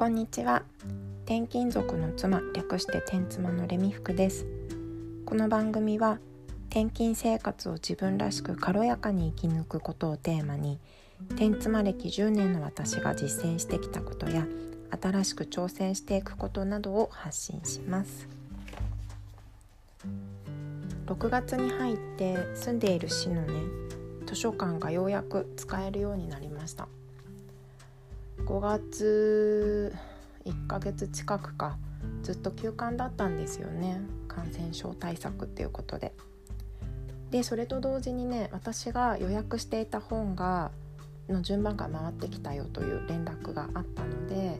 こんにちは。転勤族の妻略して転妻のレミフクです。この番組は転勤生活を自分らしく軽やかに生き抜くことをテーマに転妻歴10年の私が実践してきたことや新しく挑戦していくことなどを発信します。6月に入って住んでいる市のね図書館がようやく使えるようになりました。5月1ヶ月近くかずっと休館だったんですよね感染症対策っていうことで。でそれと同時にね私が予約していた本がの順番が回ってきたよという連絡があったので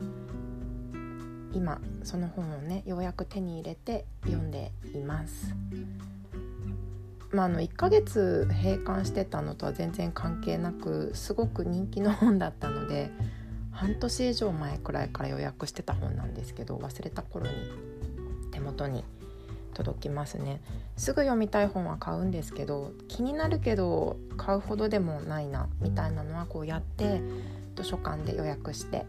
今その本をねようやく手に入れて読んでいます。まあ、あの1ヶ月閉館してたのとは全然関係なくすごく人気の本だったので半年以上前くらいから予約してた本なんですけど忘れた頃に手元に届きますねすぐ読みたい本は買うんですけど気になるけど買うほどでもないなみたいなのはこうやって図書館で予約して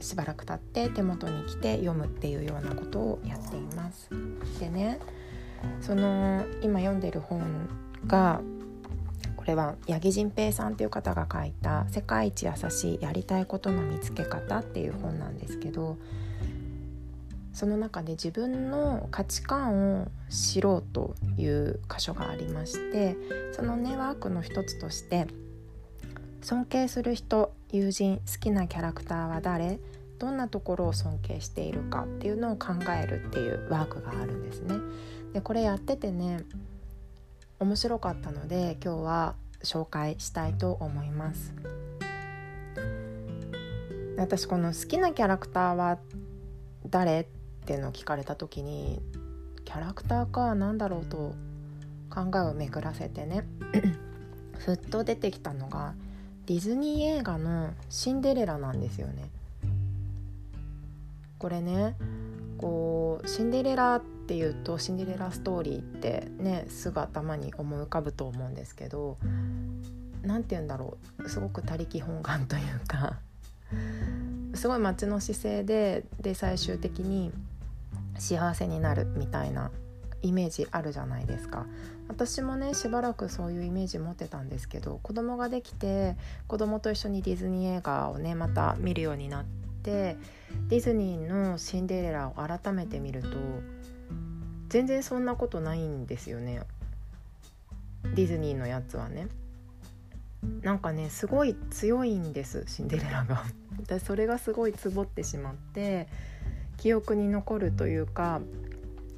しばらく経って手元に来て読むっていうようなことをやっています。でねその今読んでる本がこれは八木仁平さんっていう方が書いた「世界一優しいやりたいことの見つけ方」っていう本なんですけどその中で自分の価値観を知ろうという箇所がありましてそのネワークの一つとして尊敬する人友人好きなキャラクターは誰どんなところを尊敬しているかっていうのを考えるっていうワークがあるんですね。でこれやっててね面白かったので今日は紹介したいと思います私この好きなキャラクターは誰っていうのを聞かれた時にキャラクターかなんだろうと考えを巡らせてね ふっと出てきたのがディズニー映画の「シンデレラ」なんですよね。これねこうシンデレラっっていうとシンデレラストーリーってねすぐ頭に思い浮かぶと思うんですけど何て言うんだろう。すごく他力本願というかすごい街の姿勢でで最終的に幸せになるみたいなイメージあるじゃないですか。私もねしばらくそういうイメージ持ってたんですけど子供ができて子供と一緒にディズニー映画をねまた見るようになってディズニーの「シンデレラ」を改めて見ると全然そんなことないんですよね。ディズニーのやつはね。なんかねすごい強いんですシンデレラが。でそれがすごいツボってしまって記憶に残るというか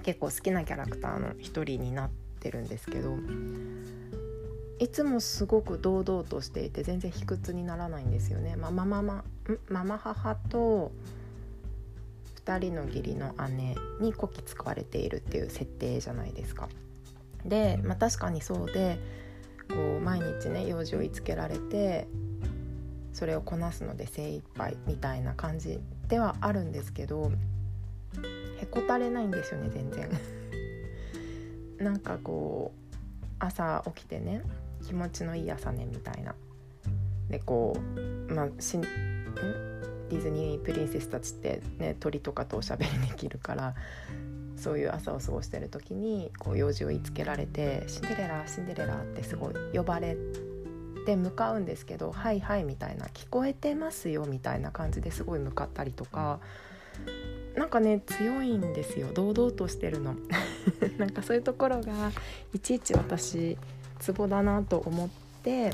結構好きなキャラクターの一人になってるんですけどいつもすごく堂々としていて全然卑屈にならないんですよね。まあ、マママママ母と2人の義理の姉にこき使われているっていう設定じゃないですか。で、まあ、確かにそうでこう毎日ね用事を言いつけられてそれをこなすので精一杯みたいな感じではあるんですけどへこたれないんですよね全然。なんかこう朝起きてね気持ちのいい朝ねみたいな。でこうまあしんディズニープリンセスたちってね鳥とかとおしゃべりできるからそういう朝を過ごしてる時にこう用事を言いつけられて「シンデレラシンデレラ」ってすごい呼ばれて向かうんですけど「はいはい」みたいな「聞こえてますよ」みたいな感じですごい向かったりとかなんかね強いんですよ。堂々としてるの。なんかそういうところがいちいち私ツボだなと思って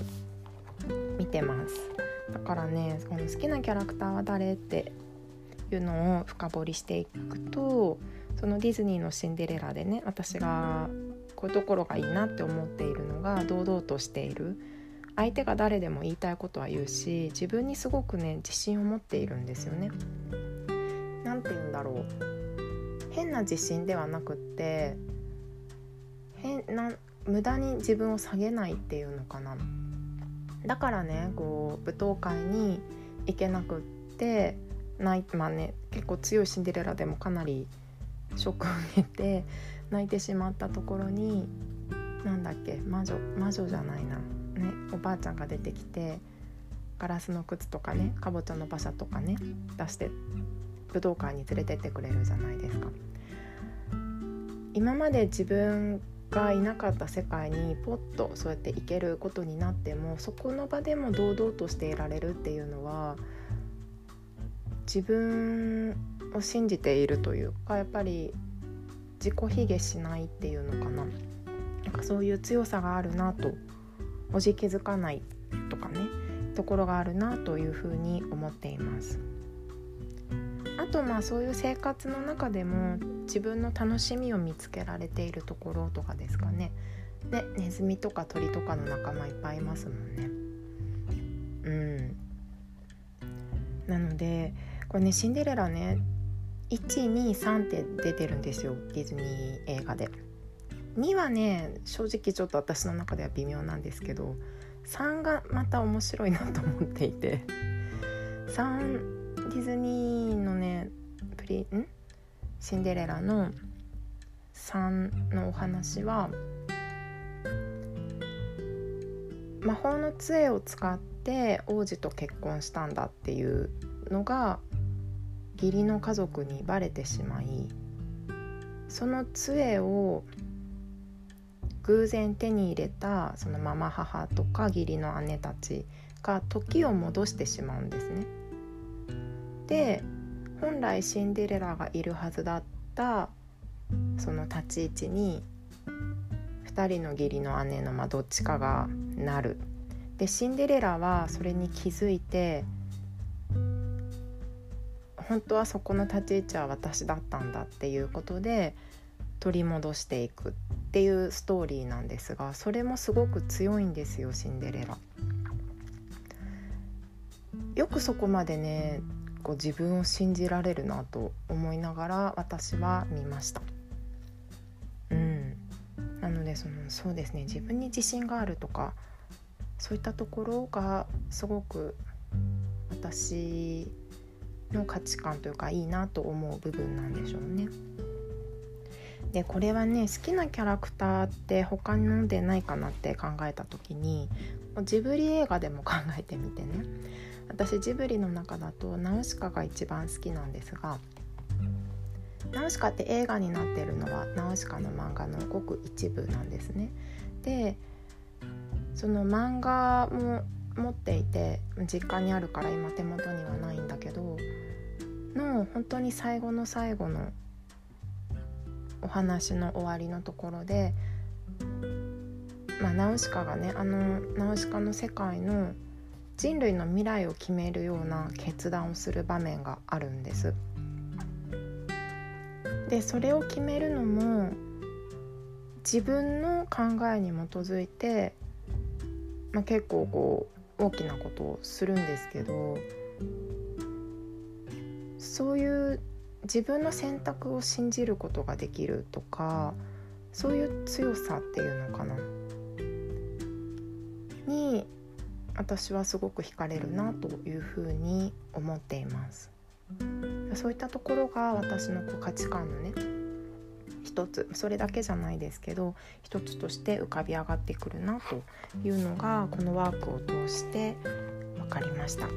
見てます。だからねこの好きなキャラクターは誰っていうのを深掘りしていくとそのディズニーの「シンデレラ」でね私がこういうところがいいなって思っているのが堂々としている。相手が誰でも言いたいことは言うし自分にすごくね自信を持っているんですよね。なんて言うんだろう。変な自信ではなくって変な無駄に自分を下げないっていうのかなだからねこう舞踏会に行けなくって泣いまあね結構強いシンデレラでもかなりショックを受けて泣いてしまったところに何だっけ魔女魔女じゃないな、ね、おばあちゃんが出てきてガラスの靴とかねかぼちゃの馬車とかね出して武道館に連れてってくれるじゃないですか。今まで自分がいなかった世界にポッとそうやって行けることになってもそこの場でも堂々としていられるっていうのは自分を信じているというかやっぱり自己卑下しないっていうのかななんかそういう強さがあるなとおじ気づかないとかねところがあるなというふうに思っています。あとまあそういう生活の中でも自分の楽しみを見つけられているところとかですかね。でネズミとか鳥とかの仲間いっぱいいますもんね。うんなのでこれねシンデレラね123って出てるんですよディズニー映画で。2はね正直ちょっと私の中では微妙なんですけど3がまた面白いなと思っていて3ディズニーのねプリん？シンデレラの3のお話は魔法の杖を使って王子と結婚したんだっていうのが義理の家族にバレてしまいその杖を偶然手に入れたそのママ母とか義理の姉たちが時を戻してしまうんですね。で本来シンデレラがいるはずだったその立ち位置に2人の義理の姉のまあどっちかがなる。でシンデレラはそれに気づいて本当はそこの立ち位置は私だったんだっていうことで取り戻していくっていうストーリーなんですがそれもすごく強いんですよシンデレラ。よくそこまでねこう自分を信じられるなと思いながら私は見ました。うん、なのでそのそうですね自分に自信があるとかそういったところがすごく私の価値観というかいいなと思う部分なんでしょうね。でこれはね好きなキャラクターって他のでないかなって考えた時にジブリ映画でも考えてみてね私ジブリの中だとナウシカが一番好きなんですがナウシカって映画になってるのはナウシカの漫画のごく一部なんですね。でその漫画も持っていて実家にあるから今手元にはないんだけどの本当に最後の最後のお話の終わりのところで、まあ、ナウシカがねあのナウシカの世界の人類の未来を決めるような決断をする場面があるんです。でそれを決めるのも自分の考えに基づいて、まあ、結構こう大きなことをするんですけどそういう自分の選択を信じることができるとかそういう強さっていうのかなに私はすごく惹かれるなというふうに思っています。そういったところが私のこう価値観のね一つそれだけじゃないですけど一つとして浮かび上がってくるなというのがこのワークを通して分かりました。う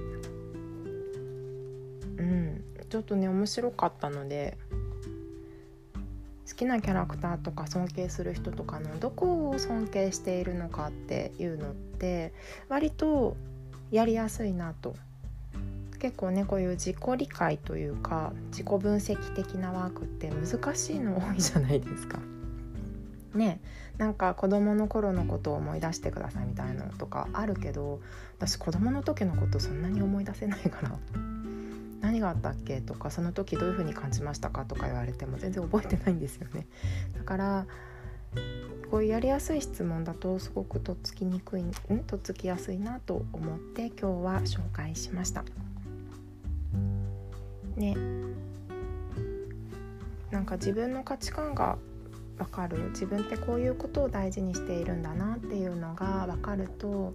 ん。ちょっとね面白かったので好きなキャラクターとか尊敬する人とかのどこを尊敬しているのかっていうのって割とやりやすいなと結構ねこういう自己理解というか自己分析的なワークって難しいの多いじゃないですか。ねなんか子供の頃のことを思い出してくださいみたいなのとかあるけど私子供の時のことそんなに思い出せないから何があったっけ？とかその時どういう風に感じましたか？とか言われても全然覚えてないんですよね。だからこういうやりやすい質問だとすごくとっつきにくいん？とっつきやすいなと思って今日は紹介しました。ね。なんか自分の価値観が分かる。自分ってこういうことを大事にしているんだなっていうのが分かると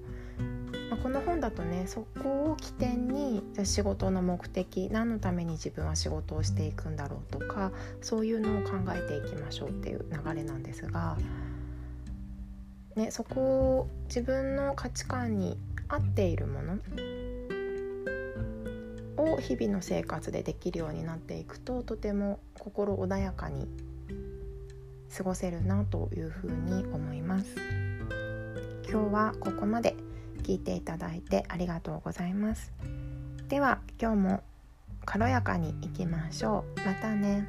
まあ、この本だとねそこを起点に仕事の目的何のために自分は仕事をしていくんだろうとかそういうのを考えていきましょうっていう流れなんですが、ね、そこを自分の価値観に合っているものを日々の生活でできるようになっていくととても心穏やかに過ごせるなというふうに思います。今日はここまで。聞いていただいてありがとうございます。では今日も軽やかにいきましょう。またね。